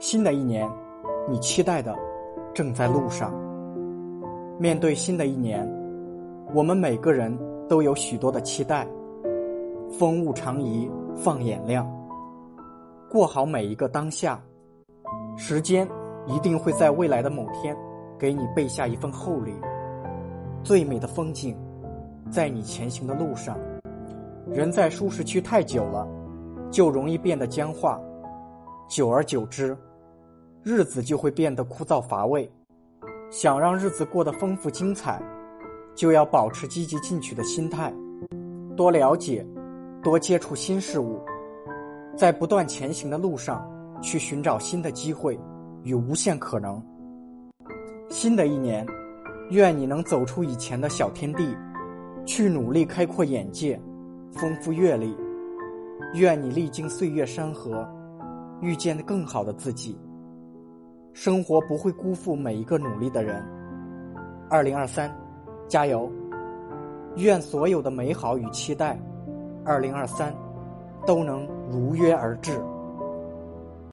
新的一年，你期待的正在路上。面对新的一年，我们每个人都有许多的期待。风物长宜放眼量，过好每一个当下。时间一定会在未来的某天，给你备下一份厚礼。最美的风景，在你前行的路上。人在舒适区太久了，就容易变得僵化。久而久之，日子就会变得枯燥乏味。想让日子过得丰富精彩，就要保持积极进取的心态，多了解，多接触新事物，在不断前行的路上，去寻找新的机会与无限可能。新的一年，愿你能走出以前的小天地，去努力开阔眼界，丰富阅历。愿你历经岁月山河。遇见更好的自己，生活不会辜负每一个努力的人。二零二三，加油！愿所有的美好与期待，二零二三都能如约而至。